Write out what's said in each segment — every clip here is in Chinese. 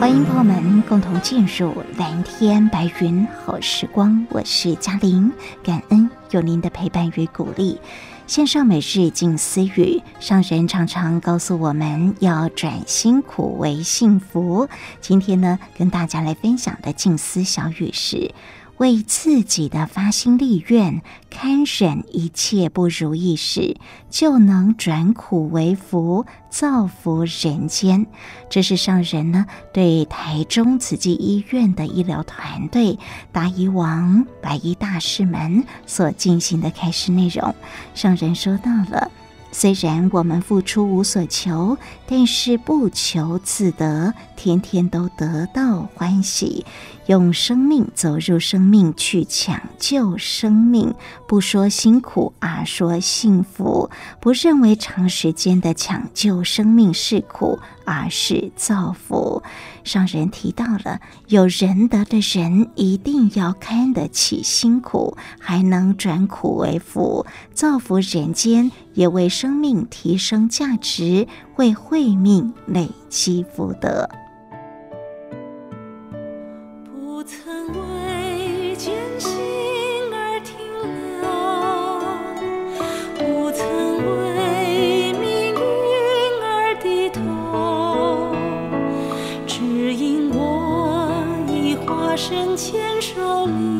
欢迎朋友们共同进入蓝天白云好时光，我是嘉玲，感恩有您的陪伴与鼓励。线上每日静思语，上人常常告诉我们要转辛苦为幸福。今天呢，跟大家来分享的静思小语是。为自己的发心立愿，堪忍一切不如意事，就能转苦为福，造福人间。这是上人呢对台中慈济医院的医疗团队大医王白衣大师们所进行的开示内容。上人说到了。虽然我们付出无所求，但是不求自得，天天都得到欢喜。用生命走入生命，去抢救生命，不说辛苦，而说幸福。不认为长时间的抢救生命是苦，而是造福。上人提到了，有仁德的人一定要看得起辛苦，还能转苦为福，造福人间，也为生命提升价值，为慧命累积福德。做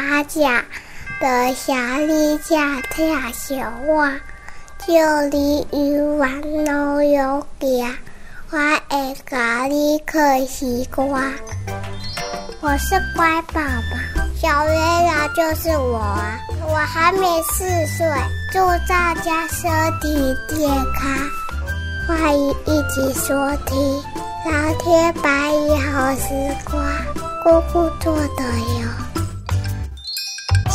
给我吃，得下里家听笑话，就你一碗老友家，我爱咖喱可西瓜。我是乖宝宝，小月亮就是我！我还没四岁，祝大家身体健康，欢迎一起收听《蓝天白云好好时光，姑姑做的哟。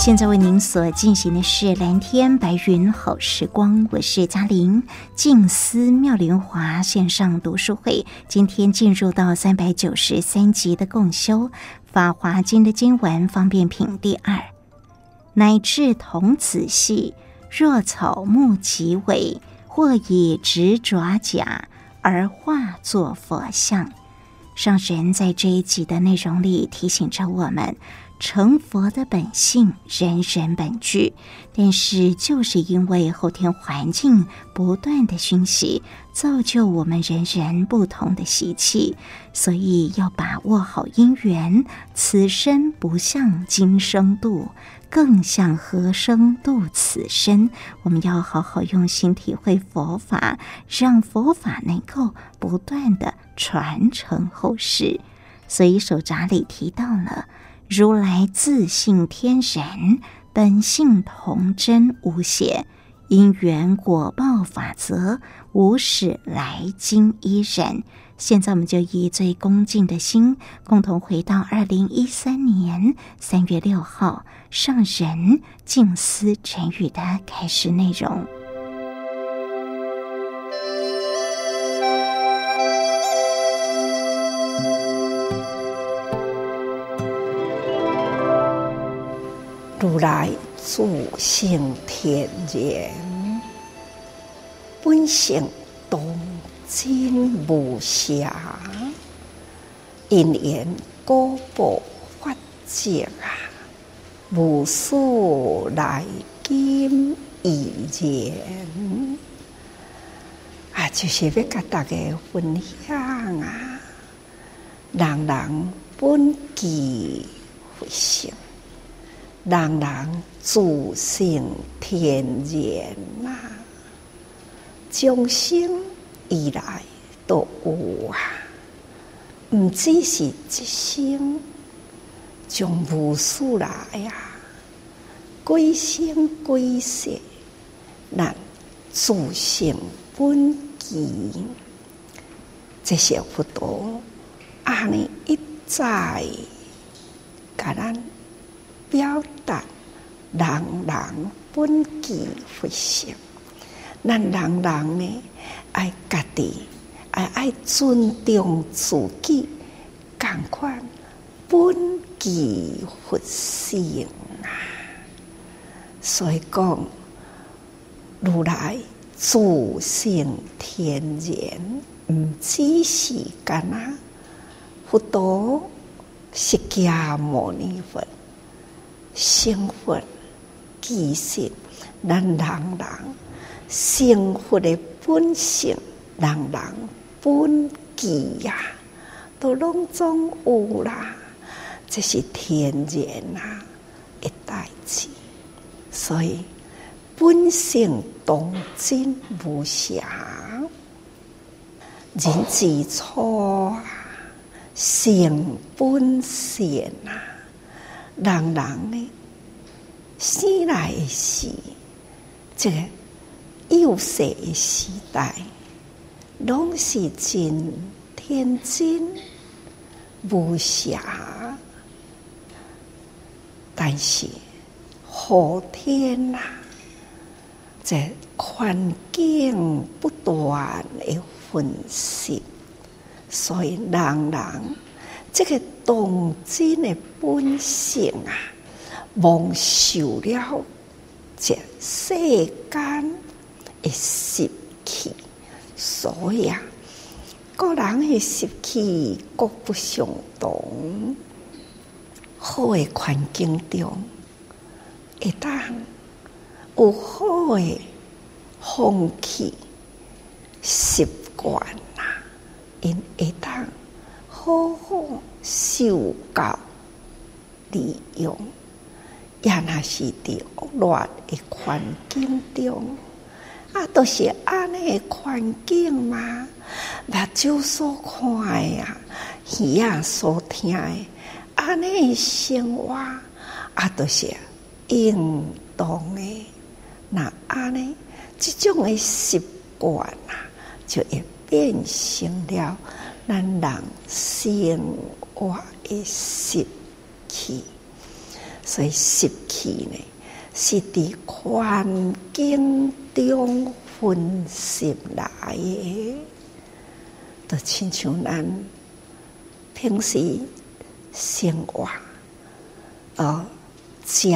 现在为您所进行的是蓝天白云好时光，我是嘉玲。静思妙莲华线上读书会，今天进入到三百九十三集的共修《法华经》的经文方便品第二，乃至童子戏，若草木及尾，或以直爪甲而化作佛像。上神在这一集的内容里提醒着我们。成佛的本性，人人本具，但是就是因为后天环境不断的熏习，造就我们人人不同的习气，所以要把握好因缘。此生不向今生度，更向何生度此生？我们要好好用心体会佛法，让佛法能够不断的传承后世。所以手札里提到了。如来自性天然，本性童真无邪，因缘果报法则，无始来今依然。现在我们就以最恭敬的心，共同回到二零一三年三月六号上人静思晨语的开始内容。来自性天然，本性童真无邪，因缘果报法则啊，无始来今依然。啊，就是要跟大家分享啊，人人本具佛性。人人自性天然啊，从生以来都有啊，唔只是一生，从无始来呀，归生归世，咱自性本具，这些佛陀阿弥一再感恩。人人本具佛性，咱人人呢爱家己爱爱尊重自己，赶快本具佛性啊！所以讲，如来自性天然，唔只是干那佛陀释迦牟尼佛。成佛，其实咱人人成佛的本性，人人本具呀，都拢总有啦。这是天然呐，一代志。所以本性童真无邪，人之初性本善呐。人人呢，生来时，这个幼小的时代，拢是真天真无邪。但是后天呐、啊，这环境不断的分析，所以人人。这个童真的本性啊，蒙受了这世间的习气，所以啊，个人的习气各不相同。好的环境中，一旦有好的风气习惯呐，因一旦。好好受教利用，也那是伫恶劣的环境中，啊，都是安尼的环境嘛。目睭所看的呀，耳仔所听的，安尼的生活，啊，都是应当的。那安尼，这种的习惯啊，就会变成了。咱人生活的习气，所以习气呢，是伫环境中分析来的，就亲像咱平时生活，呃，食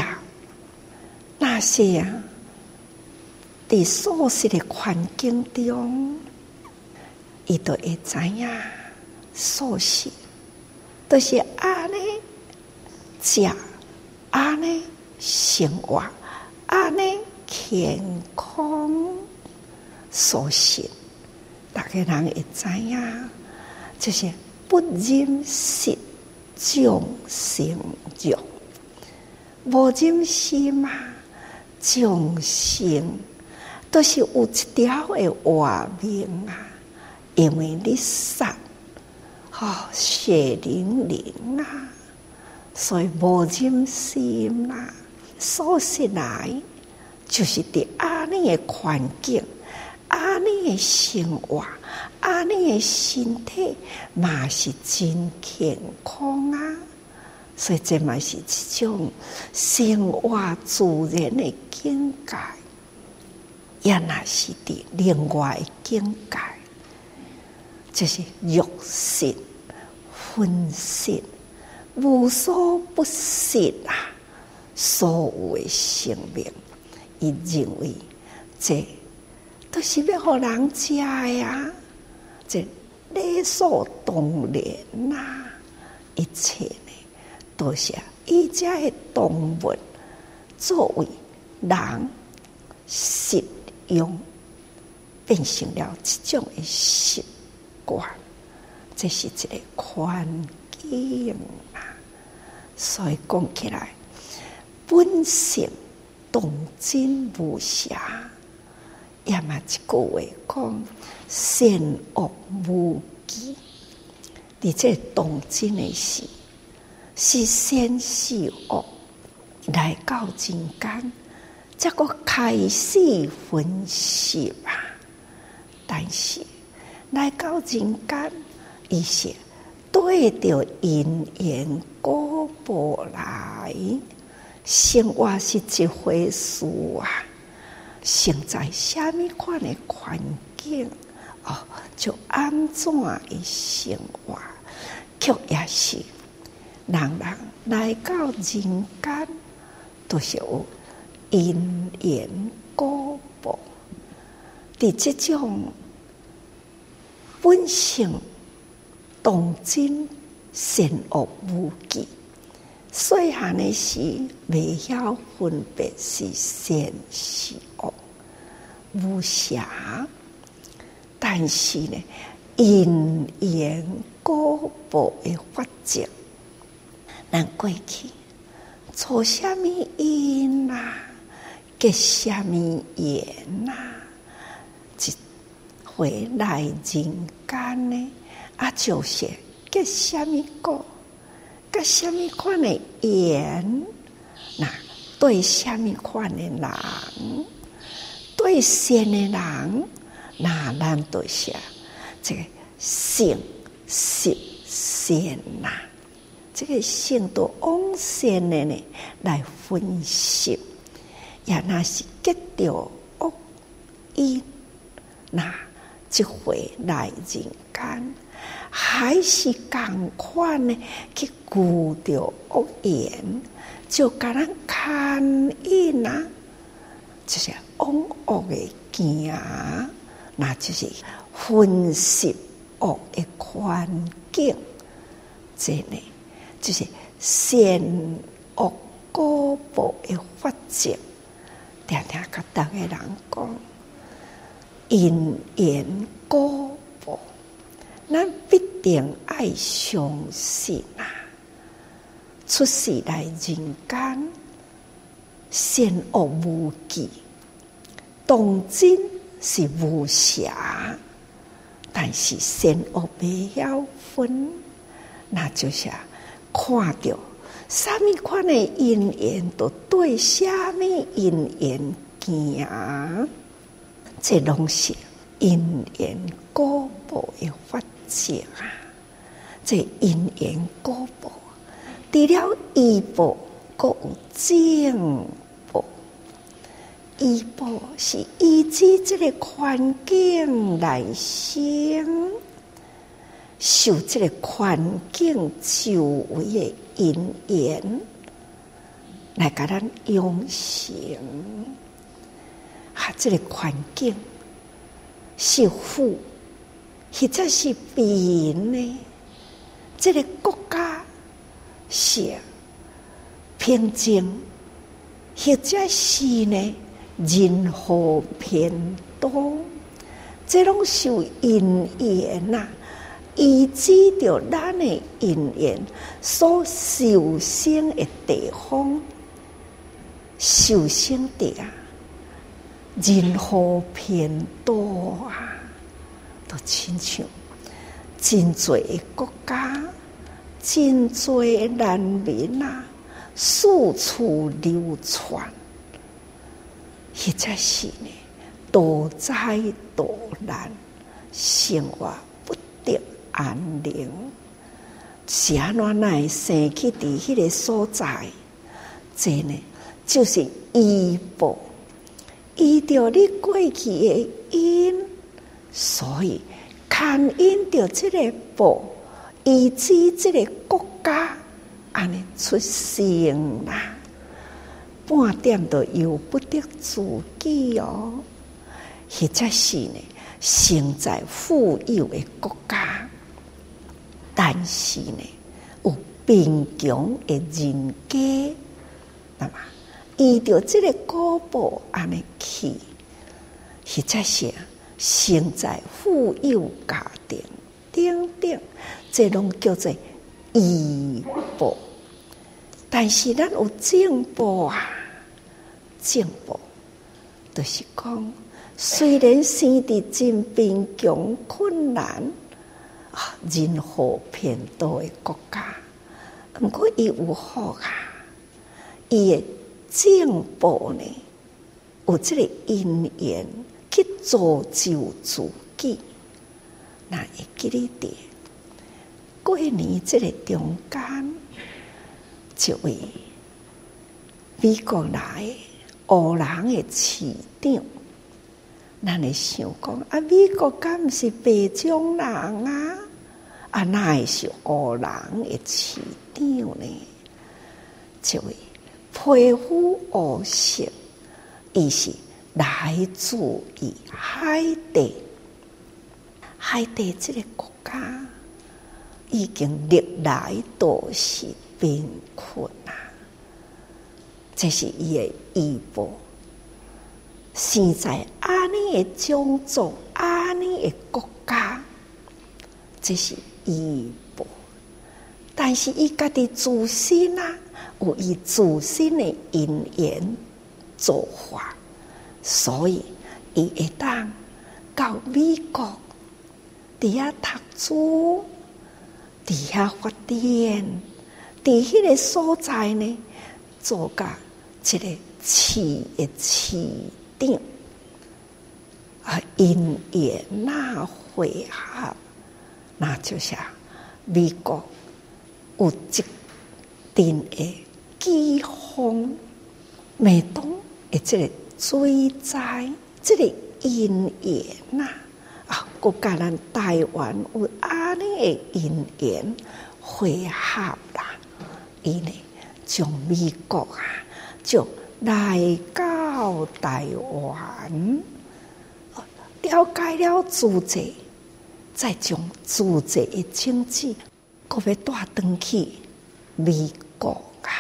那些啊，伫熟悉的环境中，伊都会知影。素食都、就是安尼食，安尼生活，安尼健康素食，大家人会知影，就是不忍食众生肉，无忍心嘛，众生都是有一条的活命啊，因为你杀。哦，血淋淋啊！所以无忍心啊，说起来就是伫安尼个环境，安尼个生活，安尼个身体嘛是真健康啊！所以这嘛是一种生活自然的境界，也那是伫另外的境界，就是肉身。分析无所不食啊！所有的生命，伊认为这都是要互人食的呀，这理所当然呐！一切呢，都是伊家的动物作为人食用，变成了一种的习惯。这是一个宽境啊，所以讲起来，本性动真无瑕，也嘛一句话讲善恶无记。你这动真的是是善是恶，来到人间，这个开始分析吧。但是来到人间。一些对着因缘果报来，生活是一回事啊。生在虾米款的环境哦，就安怎的生活，却也是人人来到人间，都是有因缘果报的这种本性。动真善恶无记，细汉的时未晓分别是善是恶。无瑕，但是呢，因缘果报的法则，咱过去做虾米因呐，结虾米缘呐，一回来人间呢？啊，就是结什么果，结什么款的缘，那对什么款的人，对善的人，那咱都是这个性是善呐，这个性都往善的呢来分析，也那是结掉恶因，那就会来人间。还是共款呢？去顾着恶缘，就甲咱看因啊，就是往恶的行，那就是分析恶的环境。这呢，就是善恶果报的法则。常常甲逐个人讲，因缘果。咱必定爱相信啊！出世来人间，善恶无记，动真是无瑕，但是善恶未晓分，那就是看到什么款的因缘，都对什么因缘行，这拢是因缘果报的法。解啊！这因缘果报，除了依报，阁有净报。依报是依据这个环境来生，受这个环境周围的因缘来给咱养成。啊，这个环境是富，或者是贫呢？这个国家是平静，或者是呢人和偏多，这种受因缘呐，依据着咱的因缘所受生的地方，受生的啊，人和偏多啊，都亲像。真多国家，真多人民啊，四处流传，或者是呢，多灾多难，生活不得安宁。是安怎来生去伫迄个所在？这呢，就是医报，依着你过去的因，所以。牵引着这个报，以及这个国家安尼出生啦，半点都由不得自己哦。或者是呢，生在富有的国家，但是呢，有贫穷的人家，那么依着这个果报安尼去，或者是。生在富有家庭，等等，这拢叫做医报。但是咱有进步啊，进步就是讲，虽然生在真贫穷困难啊，人口偏多的国家，不过伊有好啊，伊的进步呢，有这个因缘。去造就自己，那会记得点。过年这个中间，一位美国来黑人的市长，咱会想讲啊，美国敢毋是白种人啊？啊，那会是黑人的市长呢？这位皮肤黑色，伊是。来自于海地，海地这个国家已经历来都是贫困啊！这是伊的医报，生在安尼的种族、安尼的国家，这是医报。但是伊家己自身啊，有伊自身的因缘造化。所以，伊会当到美国，伫遐读书，伫遐发展，伫迄个所在呢，做个一个市的市长，啊，因缘那会合，那就是美国有一定的饥荒，美东的这个。水灾这个因缘呐，啊，国家咱台湾有安尼的因缘汇合啦，伊呢从美国啊就来到台湾，了解了自治，再将自治的经济，各要带转去美国啊，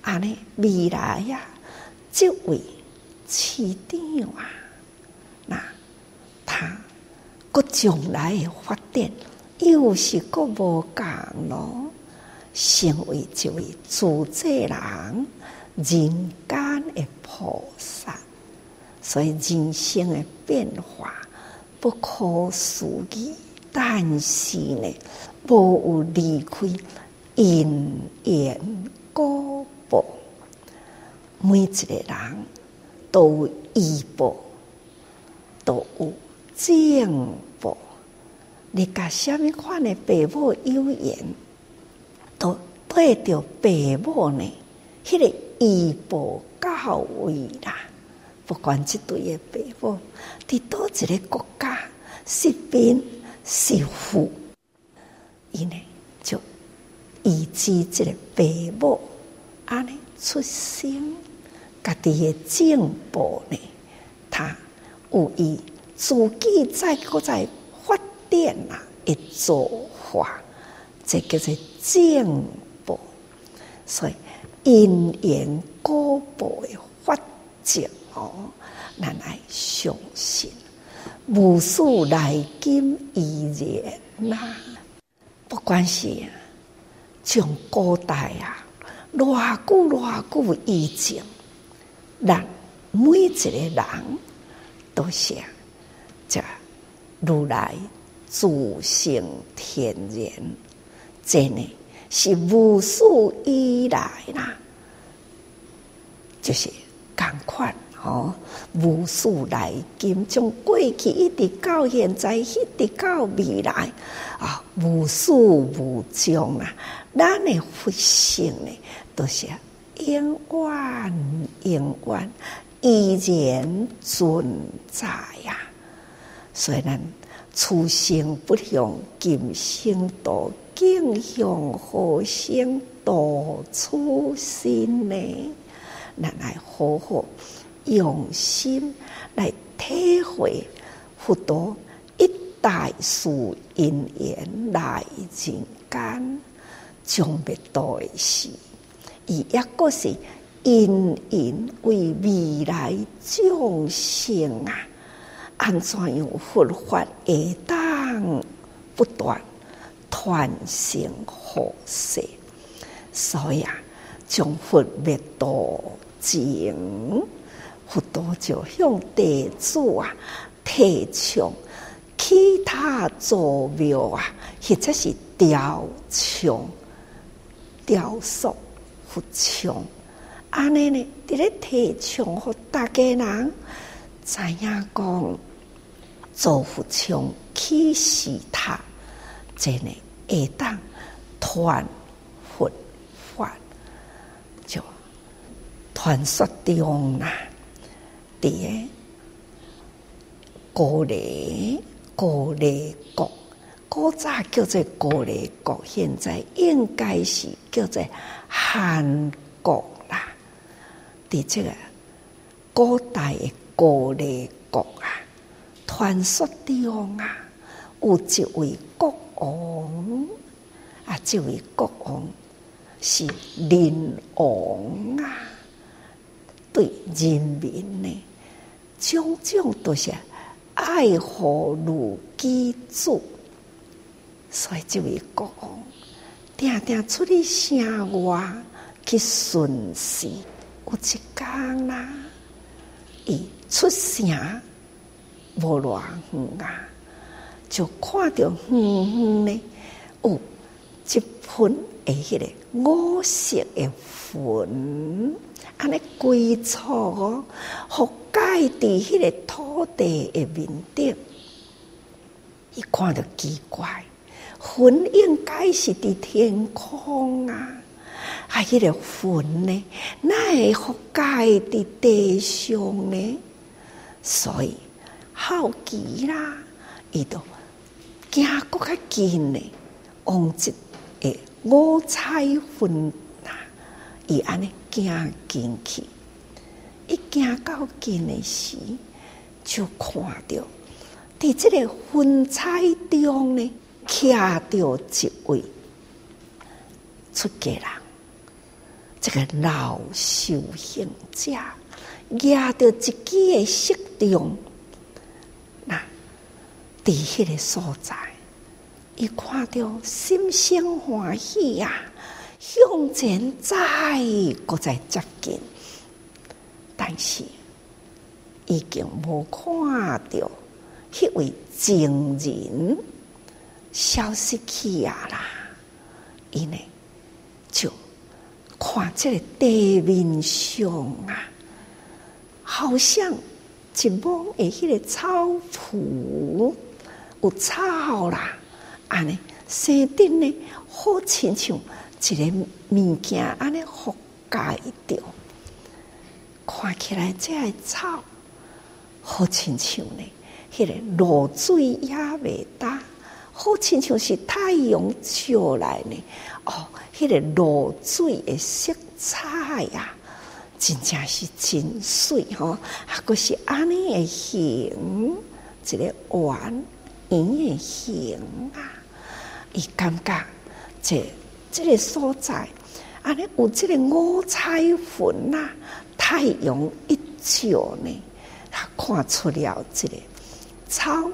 安尼未来呀，这位。市场啊，那他个将来的发展又是个无共咯，成为一位自在人，人间的菩萨，所以人生的变化不可思议，但是呢，无有离开因缘果报，每一个人。都有医报，都有净报，你甲虾米款的父母有缘，都对着父母呢，迄、那个医报到位啦。不管这对的父母，伫倒一个国家，是贫是富，伊呢就医治这个父母，安尼出生，家己的进步呢，他有伊自己在搁再。电啊，一做法，这叫做进步。所以因缘果报的法则哦，咱来相信。无数来今依然呐，不管是从古代啊，偌久偌久以前，咱每一个人都是这如来。自性天然，真的是无数以来啦，就是共款哦。无数来今，从过去一直到现在，一直到未来啊，无数无终啊。咱的佛性呢，都是永远永远依然存在呀。所以呢。初生不向今生度，竟向后生度初生呢？咱来好好用心来体会，佛陀一代树因缘来人间，将灭度的事，伊抑阁是因因为未来众生啊！安怎样佛法会当不断传承后世？所以啊，从佛灭度前，佛陀就向弟子啊提倡其他祖庙啊，或者是雕像、雕塑、佛像，安尼呢，伫咧提倡，互大家人知影讲。做佛像起死塔，真呢会当传佛法，就传说中啦。伫个高丽高丽国，古早叫做高丽国，现在应该是叫做韩国啦。伫这个古代的高丽国啊。传说中啊，有一位国王啊，这位国王是仁王啊，对人民呢，种种都是爱护如己子，所以这位国王定定出去城外去巡视，有一天啦，伊出城。无偌远啊，就看到远远呢，有，一盆诶，迄个五色诶粉，安尼归错哦，覆盖伫迄个土地诶面顶，伊看着奇怪，粉应该是伫天空啊，啊，迄个粉呢，那会覆盖伫地上呢？所以。好奇啦，伊都行阁较近呢，往即个五彩云呐，伊安尼行进去，一行到近的时，就看到伫即个云彩中呢，徛着一位出家人，这个老修行者，压着自己的色中。伫迄个所在，伊看到心生欢喜、啊，向前再搁再接近，但是已经无看到迄位情人消失去啊啦！伊呢就看这个地面上啊，好像一畚的迄个草圃。有草啦，安尼生顶呢，好亲像一个物件安尼覆盖着，看起来这个草好亲像呢，迄个露水也未大，好亲像是太阳照来呢，哦，迄个露水的色彩呀，真正是真水吼，还阁是安尼的形，一个圆圆的形啊，伊感觉这这个所在，安尼有这个五彩云呐，太阳一照呢，他看出了这个草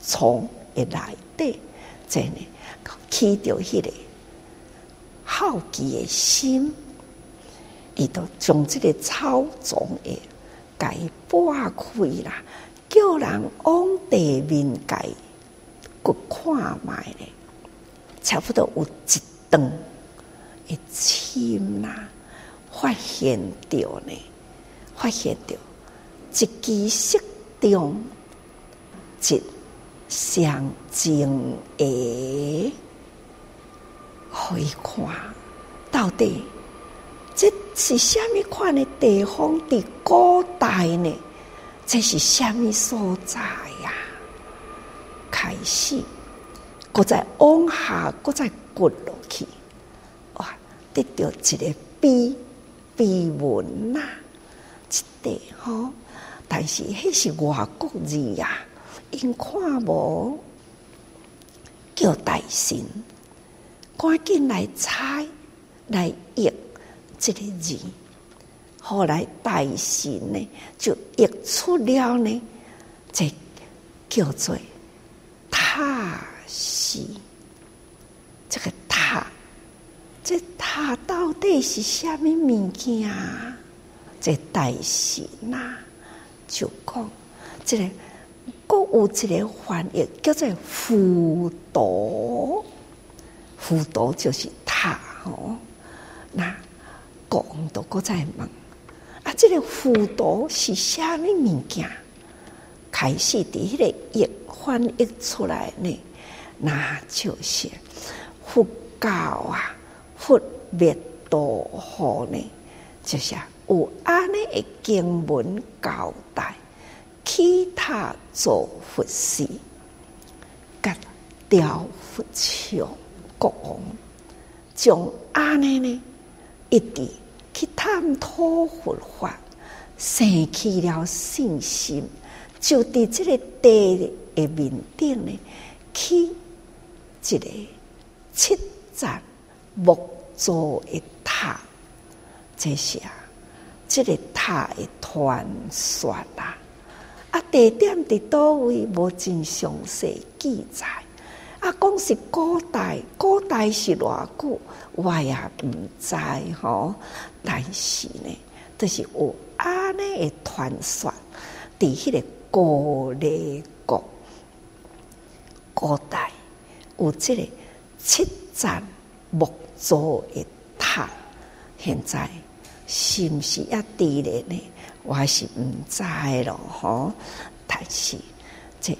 丛的内底，这呢起着迄个好奇的心。伊都将这个草丛诶，给拨开啦，叫人往地面盖，去看觅咧，差不多有一段一深啦，发现着呢，发现着一枝适中，一上静诶，可以看到底。这是什么款的地方？的古代呢？这是什么所在呀？开始，搁再往下，搁再滚落去，哇！得到一个碑碑文呐，一地吼。但是迄是外国字呀，因看无叫大神，赶紧来猜来译。这个字，后来大神呢就译出了呢，这叫做塔西。这个塔，这塔到底是什么物件啊？这大神呐、啊，就讲这个，各有一个翻译叫做浮屠，浮屠就是塔哦，那。讲到搁在问啊！这个浮屠是虾米物件？开始伫迄个译翻译出来呢，那就是佛教啊，佛灭道后呢，就是有安尼的经文交代，起塔造佛寺，甲雕佛像，国王将安尼呢一直。去探讨佛法，生起了信心，就伫这个地的面顶呢，起一个七层木造的塔，这是啊，这个塔的传说啦。啊，地点伫叨位无真详细记载。啊，讲是古代，古代是偌久，我也毋知吼。但是呢，都、是有安尼诶传说，伫迄个高丽国，古代有即个七层木造诶塔，现在是毋是也伫咧呢？我是毋知咯吼。但是这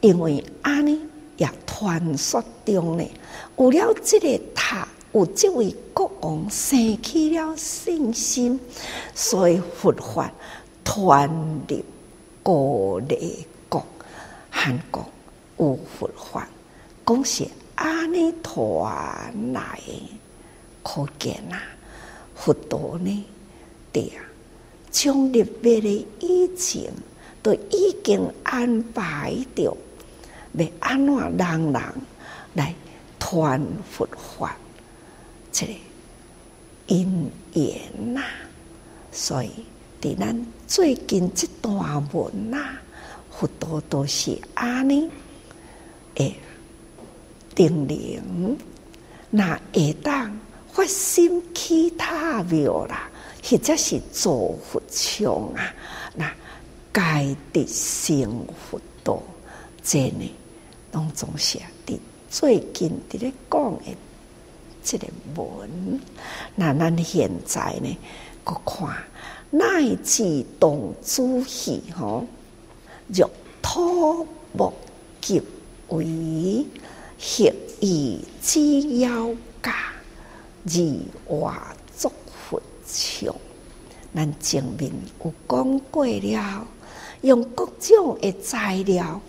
因为安尼。也传说中呢，有了这个塔，有这位国王生起了信心，所以佛法传入高丽国，韩国有佛法，讲是安尼传来，可见啊，佛陀呢，对啊，将入灭的以前都已经安排着。要安怎人人来传佛法，这个因缘呐，所以伫咱最近这段文呐，佛陀都是安尼诶，定灵，那会当发心其他庙啦，或者是做佛像啊，那该得成佛道，这呢？当中写的最近伫咧讲的这个文，那咱现在呢，搁看乃至动诸戏吼，若土木及为学以之要教，而化像。咱前面有讲过了，用各种的材料，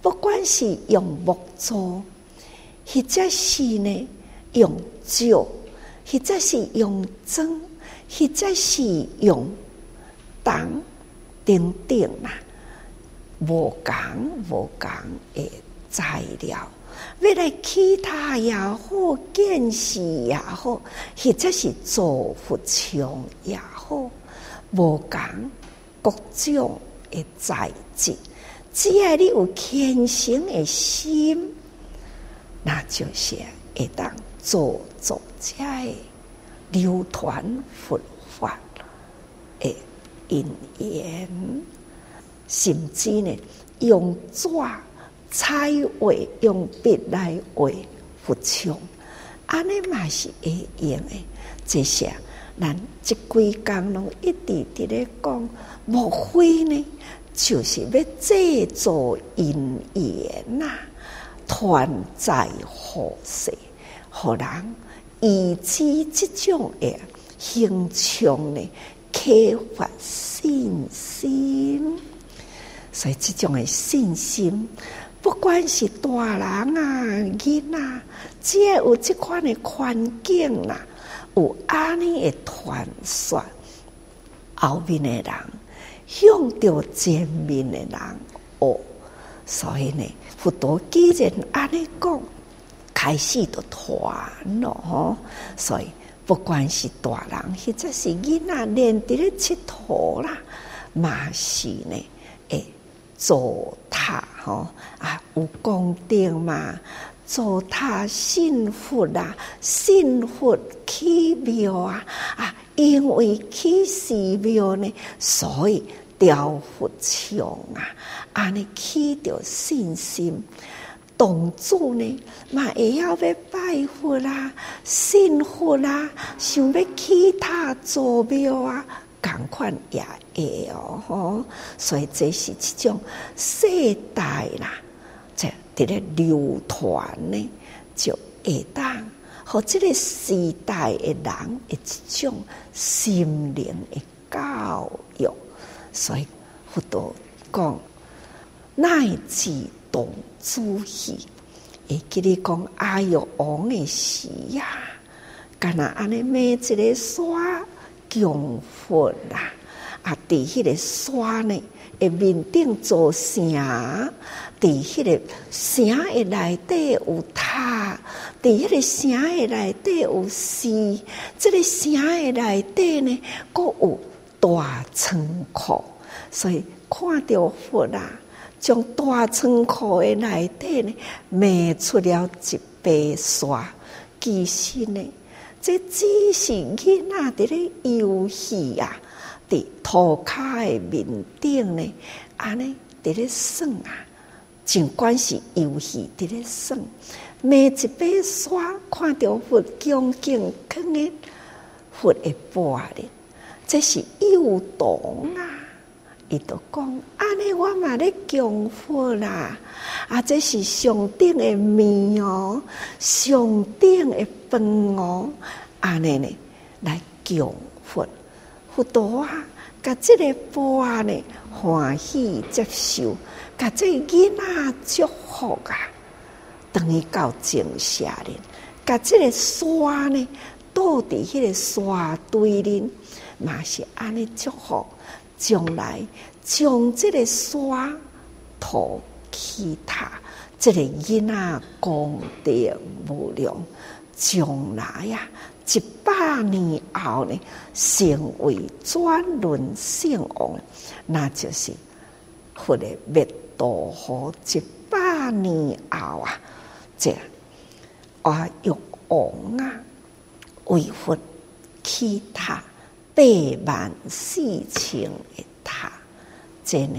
不管是用木做，或者是呢用石，或者是用砖，或者是用铜等等啦，无共无共的材料，未来其他也好，建寺也好，或者是做佛像也好。无共各种的材质，只要你有虔诚的心，那就是会当做作者的流传佛法的因缘，甚至呢用纸彩画用笔来画佛像，安尼嘛是会用的，这些。咱即几工拢一直伫咧讲，莫非呢？就是要制造因缘呐，团在后世，互人以此即种诶形象呢，启发信心。所以即种诶信心，不管是大人啊、囡仔，只要有即款诶环境啦。有安尼的传说，后面的人向着前面的人学，所以呢，佛陀既然安尼讲，开始就传咯吼。所以不管是大人或者是囡仔，连伫咧佚佗啦，嘛是呢，诶，做他吼啊，有功德嘛。做他信佛啊，信佛起庙啊啊！因为起寺庙呢，所以雕佛像啊，安尼起着信心。动作呢，嘛会要要拜佛啦，信佛啦，想要起他做庙啊，共款也会哦吼。所以这是一种世代啦。伫咧流传呢，就会当和这个时代的人一种心灵的教育，所以佛陀讲乃至童子戏，会记得讲阿育王的时呀，干那安尼每一个山供佛啦，啊，伫迄个山呢，诶面顶做啥？伫迄个城诶内底有塔，伫迄个城诶内底有寺，这个城诶内底呢，阁有大仓库，所以看到佛啦，将大仓库诶内底呢，描出了一白沙，其实呢，这只是囡仔伫咧游戏啊，伫涂骹诶面顶呢，安尼伫咧耍啊。尽管是游戏伫咧耍，每一把刷看到佛恭敬看诶佛的玻璃，这是幼童啊！伊都讲安尼，我嘛咧供佛啦！啊，这是上顶的面哦，上顶的饭哦，安尼呢来供佛，佛陀啊，甲这个玻璃欢喜接受。甲这囡仔祝福啊，等于到静下咧。甲这个沙呢，倒伫迄个沙堆里，嘛是安尼祝福。将来将这个沙涂起塔，这个囡仔功德无量。将来呀，一百年后呢，成为转轮圣王，那就是佛的灭。度好一百年后啊，这阿育王啊，为佛起塔八万四千个塔，这呢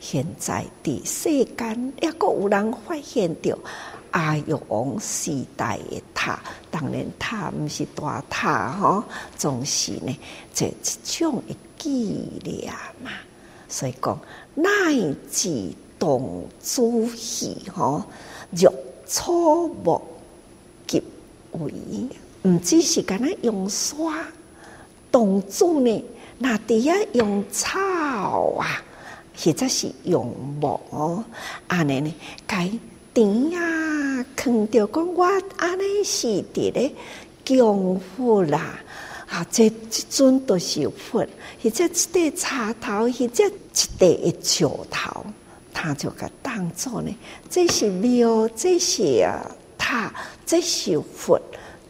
现在的世间也阁有人发现到阿育王时代的塔，当然塔毋是大塔吼，总是呢这一种的纪念嘛，所以讲乃至。童子戏吼，玉草木及为，毋只是敢若用沙，动作呢，那底下用草啊，或者是用木哦，安尼呢，该点啊，看到讲我安尼是伫咧供佛啦，啊，这即阵都是佛，或者一个插头，或者一块石头。他就个当作呢，这是庙，这是啊塔，这是佛，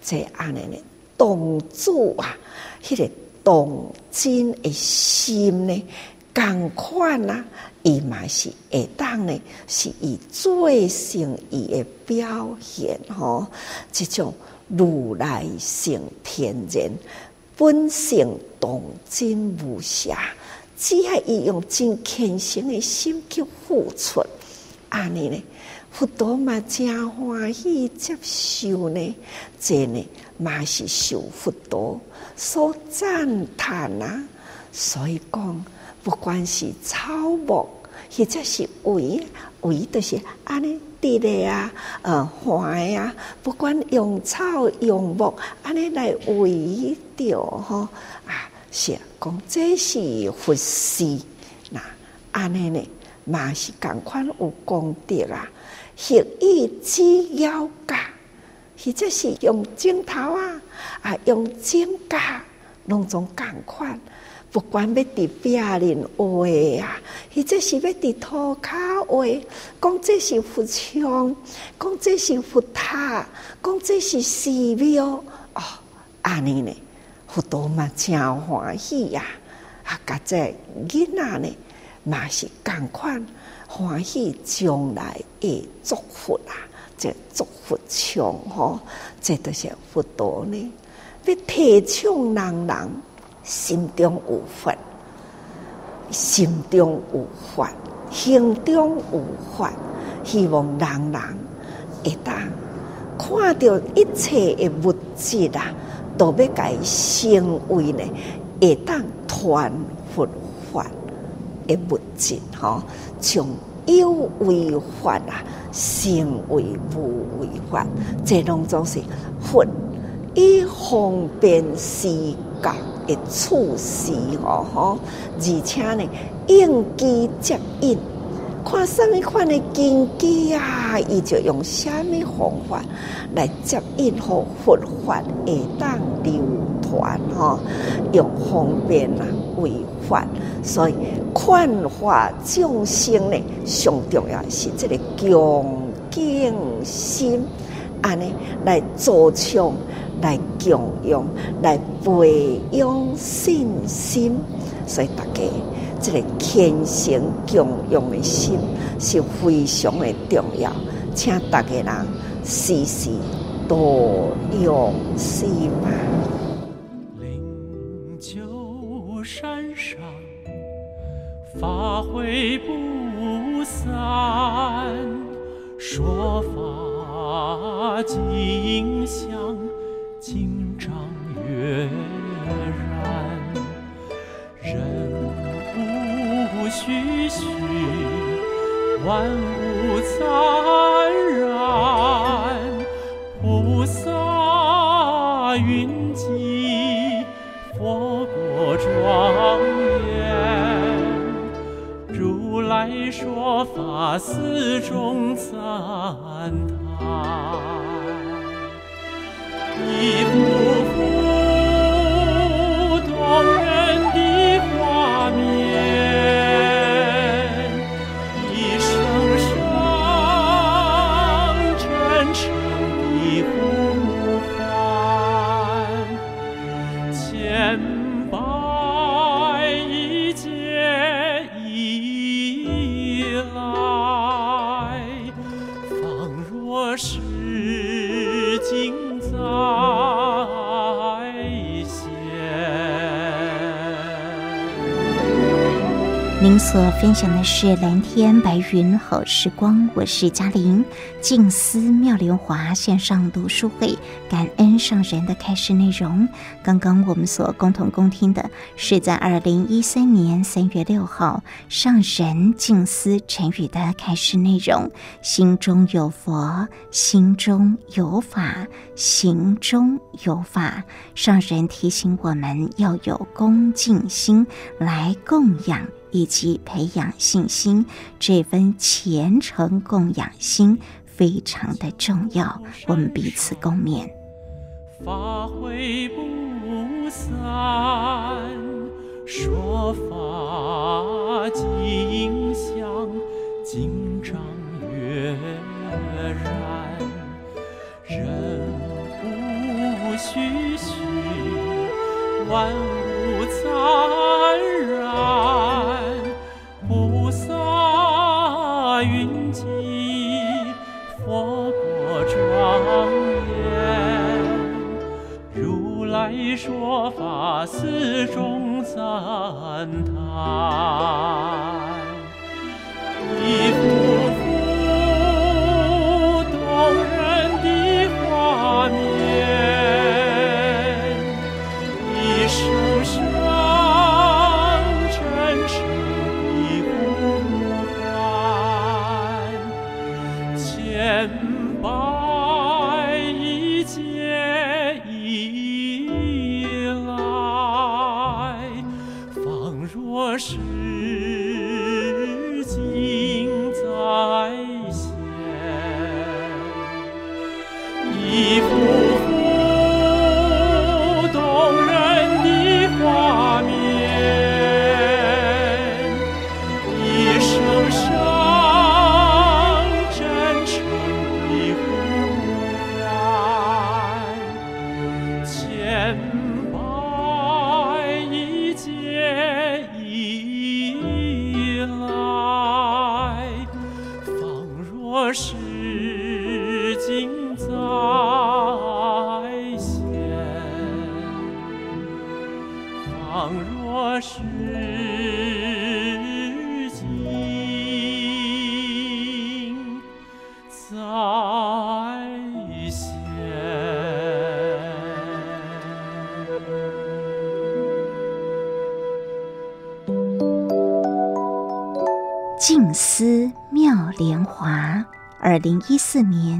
这安尼呢动作啊，迄、个动真的心呢，共款啊，伊嘛是会当呢，是以最胜意的表现吼，这种如来性天然，本性动真无瑕。只要伊用真虔诚的心去付出，安尼呢，佛陀嘛真欢喜接受呢，这呢嘛是受佛陀所赞叹啊。所以讲，不管是草木，或者是为为都是安尼滴的啊，呃，花啊，不管用草用木，安尼来为着吼啊。是讲这是佛事，那安尼呢，嘛是共款有功德啊。学以致要教，或者是用镜头啊，啊用镜架，拢总共款。不管要伫壁面画啊，或者是要伫涂骹画，讲这是佛像，讲这是佛塔，讲这是寺庙哦，安尼呢。佛陀嘛真欢喜呀！啊，甲这囡仔呢，嘛是共款欢喜将来会祝福啊！这祝福唱吼，这都是佛陀呢，要提倡人人心中有佛，心中有佛，行中有佛，希望人人会当看到一切的物质啊！都要改成为呢，会当传佛法的物质吼，从有为法啊，成为无为法，这拢总是佛以方便世界的处事吼，而且呢，应机接应。看什么款的经机啊，伊就用什么方法来接引和佛法会当流传吼，用方便啊为法，所以劝化众生呢，上重要是这个恭敬心，安尼来助长，来供养，来培养信心，所以大家。这个虔诚供养的心是非常的重要，请大家人时时多用心吧。灵鷲山上法会不散，说法尽香，经藏月虚虚，万物灿然，菩萨云集，佛国庄严，如来说法，寺中赞叹，一幅幅。您所分享的是蓝天白云好时光，我是嘉玲。静思妙莲华线上读书会，感恩上人的开示内容。刚刚我们所共同恭听的是在二零一三年三月六号上人静思成语的开示内容：心中有佛，心中有法，行中有法。上人提醒我们要有恭敬心来供养。以及培养信心，这份虔诚供养心非常的重要。我们彼此共勉。法会不散，说法经香，经藏月然，人不虚虚，万物灿然。云集佛国庄严，如来说法四众赞叹，一佛静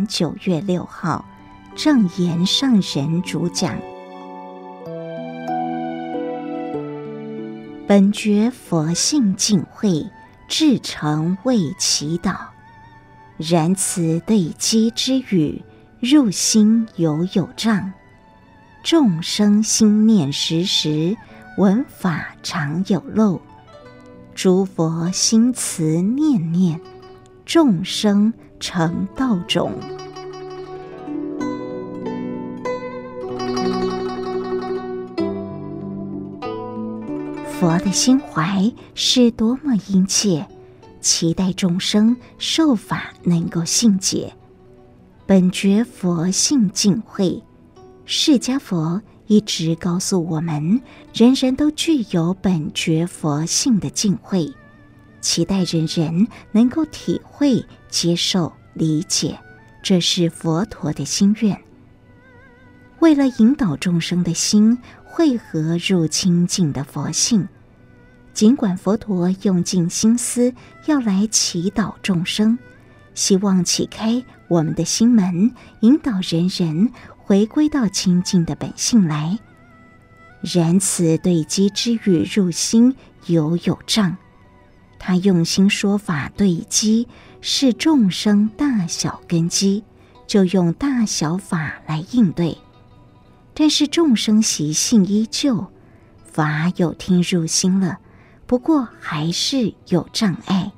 九月六号，正言上人主讲。本觉佛性净慧，至诚为祈祷。然此对机之语，入心犹有障。众生心念时时，闻法常有漏。诸佛心慈念念，众生成道种。佛的心怀是多么殷切，期待众生受法能够信解。本觉佛性净慧，释迦佛。一直告诉我们，人人都具有本觉佛性的净慧，期待人人能够体会、接受、理解，这是佛陀的心愿。为了引导众生的心汇合入清净的佛性，尽管佛陀用尽心思要来祈祷众生，希望启开我们的心门，引导人人。回归到清净的本性来，然此对机之语入心犹有障。他用心说法对机，是众生大小根基，就用大小法来应对。但是众生习性依旧，法有听入心了，不过还是有障碍。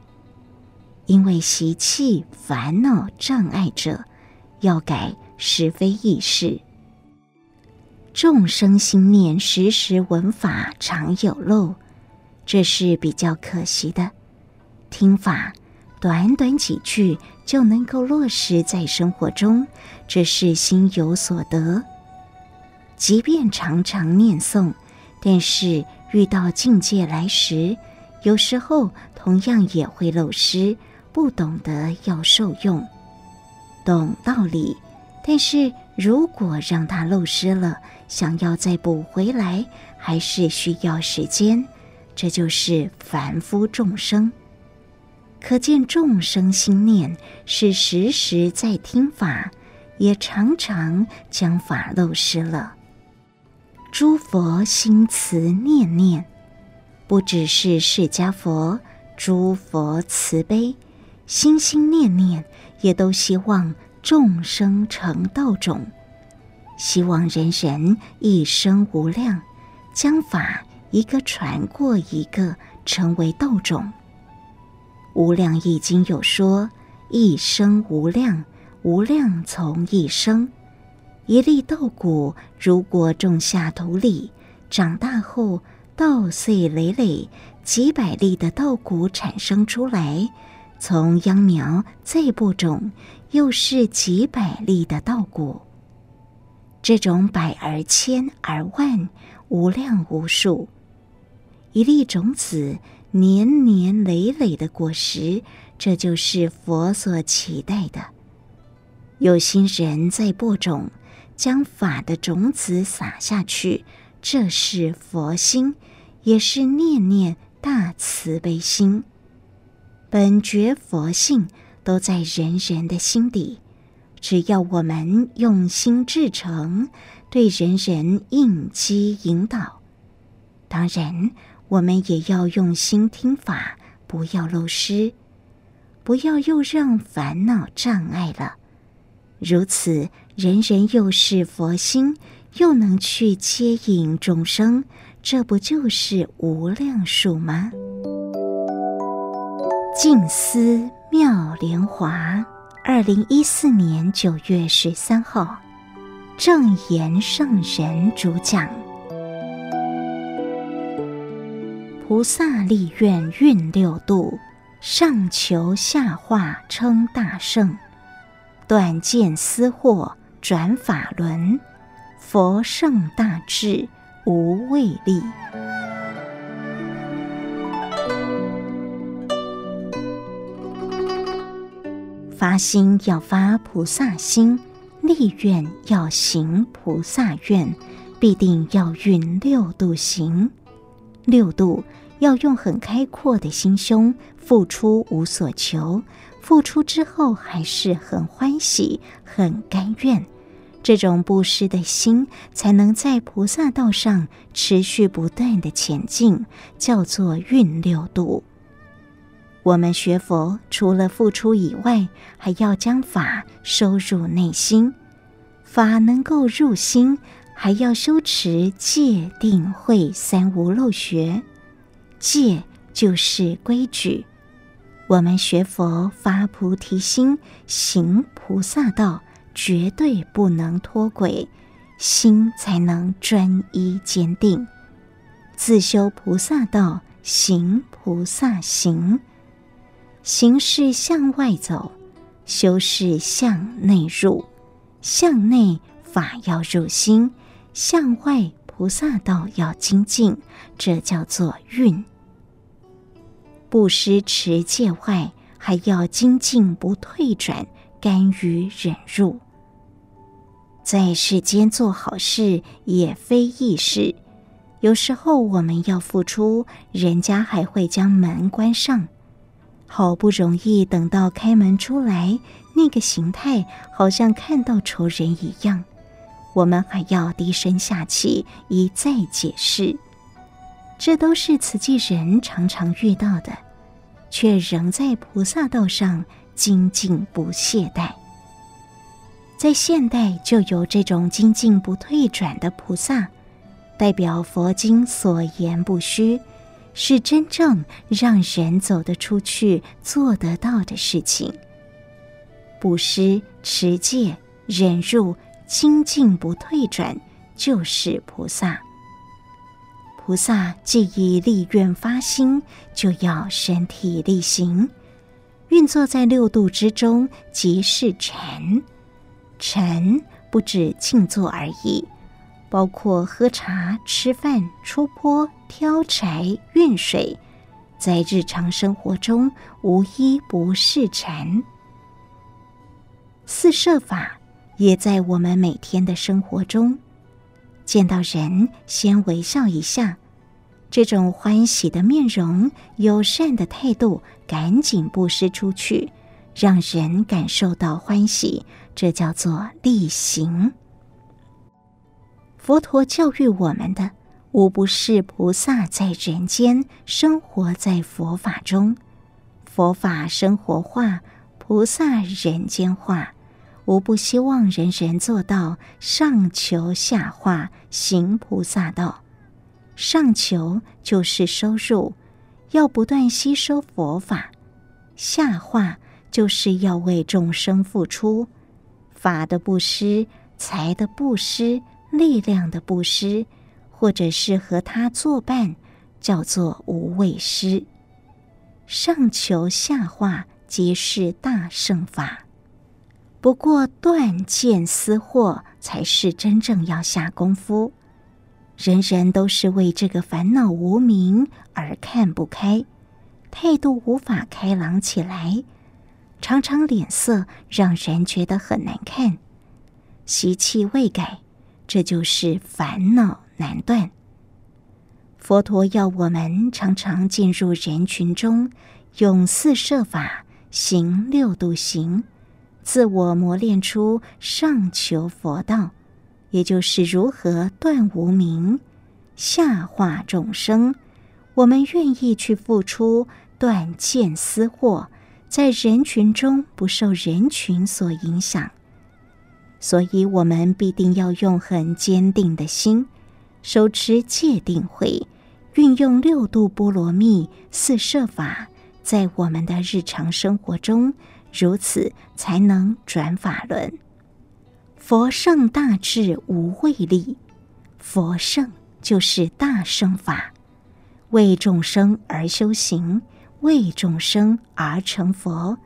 因为习气烦恼障碍者，要改。实非易事。众生心念时时闻法常有漏，这是比较可惜的。听法短短几句就能够落实在生活中，这是心有所得。即便常常念诵，但是遇到境界来时，有时候同样也会漏失，不懂得要受用，懂道理，但是如果让它漏失了，想要再补回来，还是需要时间。这就是凡夫众生。可见众生心念是时时在听法，也常常将法漏失了。诸佛心慈念念，不只是释迦佛，诸佛慈悲，心心念念也都希望众生成道种，希望人人一生无量，将法一个传过一个，成为豆种。无量义经有说：一生无量，无量从一生。一粒稻谷，如果种下土里，长大后稻穗累累，几百粒的稻谷产生出来，从秧苗再播种，又是几百粒的稻谷。这种百而千而万，无量无数。一粒种子，年年累累的果实，这就是佛所期待的。有心人在播种。将法的种子撒下去，这是佛心，也是念念大慈悲心。本觉佛性都在人人的心底，只要我们用心至诚，对人人应机引导。当然，我们也要用心听法，不要漏失，不要又让烦恼障碍了。如此。人人又是佛心，又能去接引众生，这不就是无量数吗？静思妙莲华，二零一四年九月十三号，正言圣人主讲。菩萨立愿运六度，上求下化称大圣，断见思惑。转法轮，佛圣大智无畏力。发心要发菩萨心，立愿要行菩萨愿，必定要运六度行。六度要用很开阔的心胸，付出无所求。付出之后还是很欢喜、很甘愿，这种布施的心才能在菩萨道上持续不断的前进，叫做运六度。我们学佛除了付出以外，还要将法收入内心，法能够入心，还要修持戒定慧三无漏学。戒就是规矩。我们学佛发菩提心，行菩萨道，绝对不能脱轨，心才能专一坚定。自修菩萨道，行菩萨行。行是向外走，修是向内入。向内法要入心，向外菩萨道要精进，这叫做运。布施持戒外，还要精进不退转，甘于忍辱。在世间做好事也非易事，有时候我们要付出，人家还会将门关上。好不容易等到开门出来，那个形态好像看到仇人一样，我们还要低声下气一再解释。这都是慈济人常常遇到的，却仍在菩萨道上精进不懈怠。在现代就有这种精进不退转的菩萨，代表佛经所言不虚，是真正让人走得出去、做得到的事情。布施、持戒、忍辱、精进不退转，就是菩萨。菩萨既已立愿发心，就要身体力行，运作在六度之中，即是禅。禅不止静坐而已，包括喝茶、吃饭、出坡、挑柴、运水，在日常生活中无一不是禅。四摄法也在我们每天的生活中，见到人先微笑一下，这种欢喜的面容、友善的态度，赶紧布施出去，让人感受到欢喜，这叫做利行。佛陀教育我们的，无不是菩萨在人间生活在佛法中，佛法生活化，菩萨人间化。无不希望人人做到上求下化，行菩萨道。上求就是收入，要不断吸收佛法；下化就是要为众生付出，法的布施、财的布施、力量的布施，或者是和他作伴，叫做无畏施。上求下化，皆是大乘法。不过断见思惑才是真正要下功夫。人人都是为这个烦恼无明而看不开，态度无法开朗起来，常常脸色让人觉得很难看，习气未改，这就是烦恼难断。佛陀要我们常常进入人群中，用四摄法行六度行。自我磨练出上求佛道，也就是如何断无明、下化众生。我们愿意去付出，断见思惑，在人群中不受人群所影响。所以，我们必定要用很坚定的心，手持戒定慧，运用六度波罗蜜、四摄法，在我们的日常生活中。如此才能转法轮。佛圣大智无畏力，佛圣就是大乘法，为众生而修行，为众生而成佛，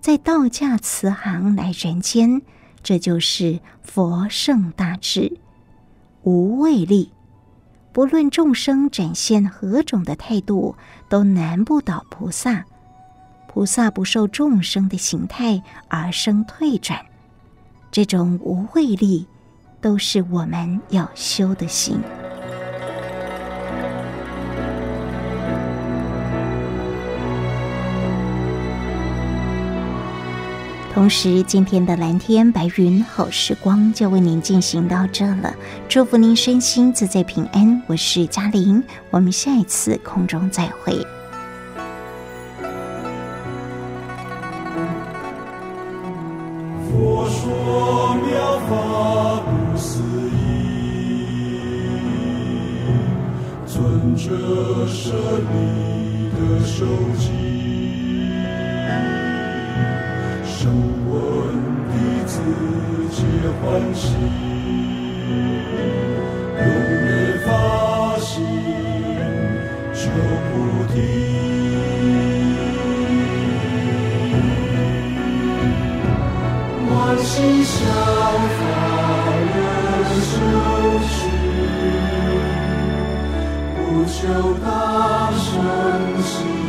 在道驾慈航来人间，这就是佛圣大智无畏力。不论众生展现何种的态度，都难不倒菩萨。菩萨不受众生的形态而生退转，这种无畏力，都是我们要修的心。同时，今天的蓝天白云好时光就为您进行到这了，祝福您身心自在平安。我是嘉玲，我们下一次空中再会。佛说妙法不思议尊者舍利的受记受闻弟子皆欢喜永远发心就菩提。欢喜效法人修持。不求大乘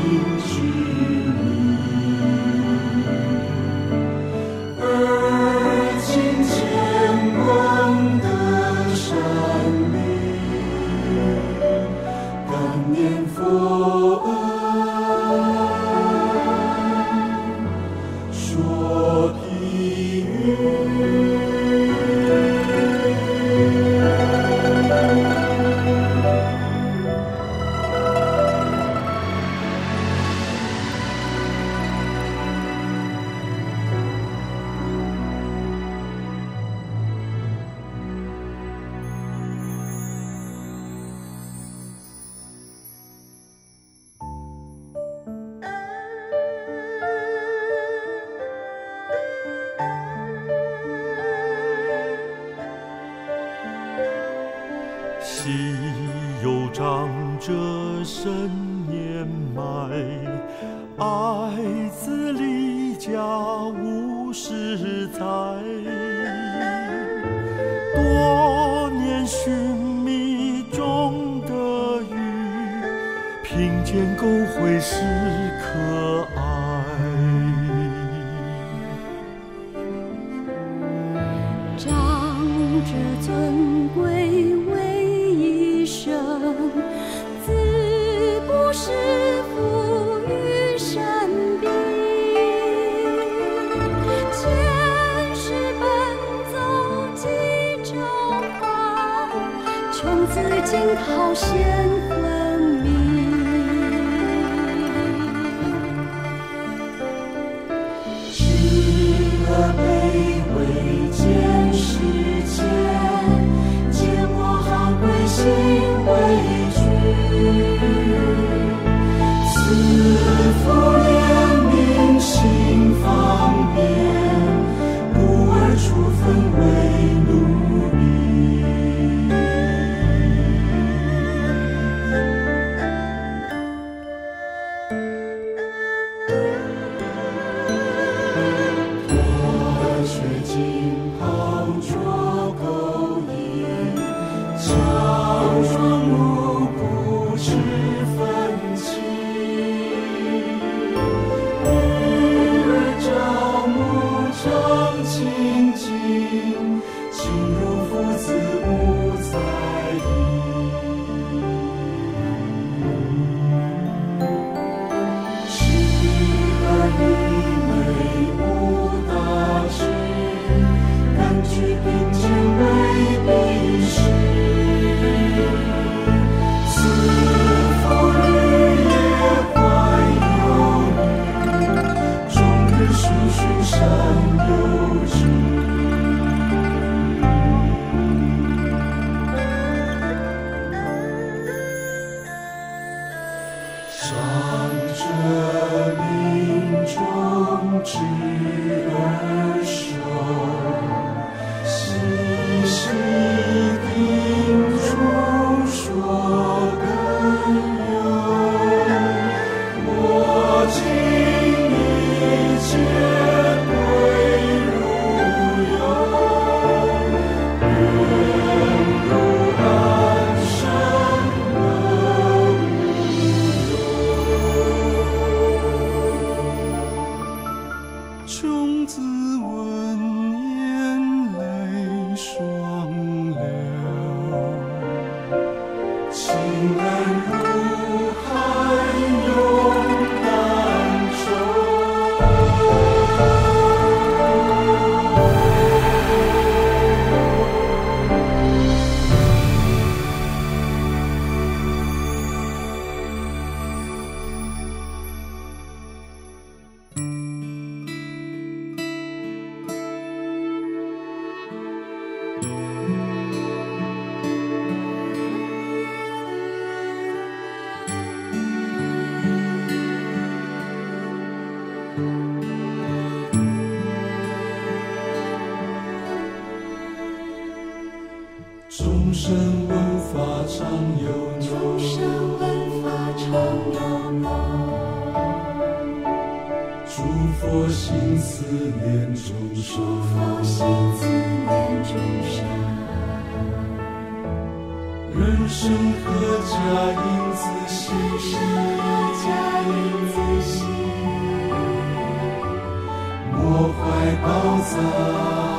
福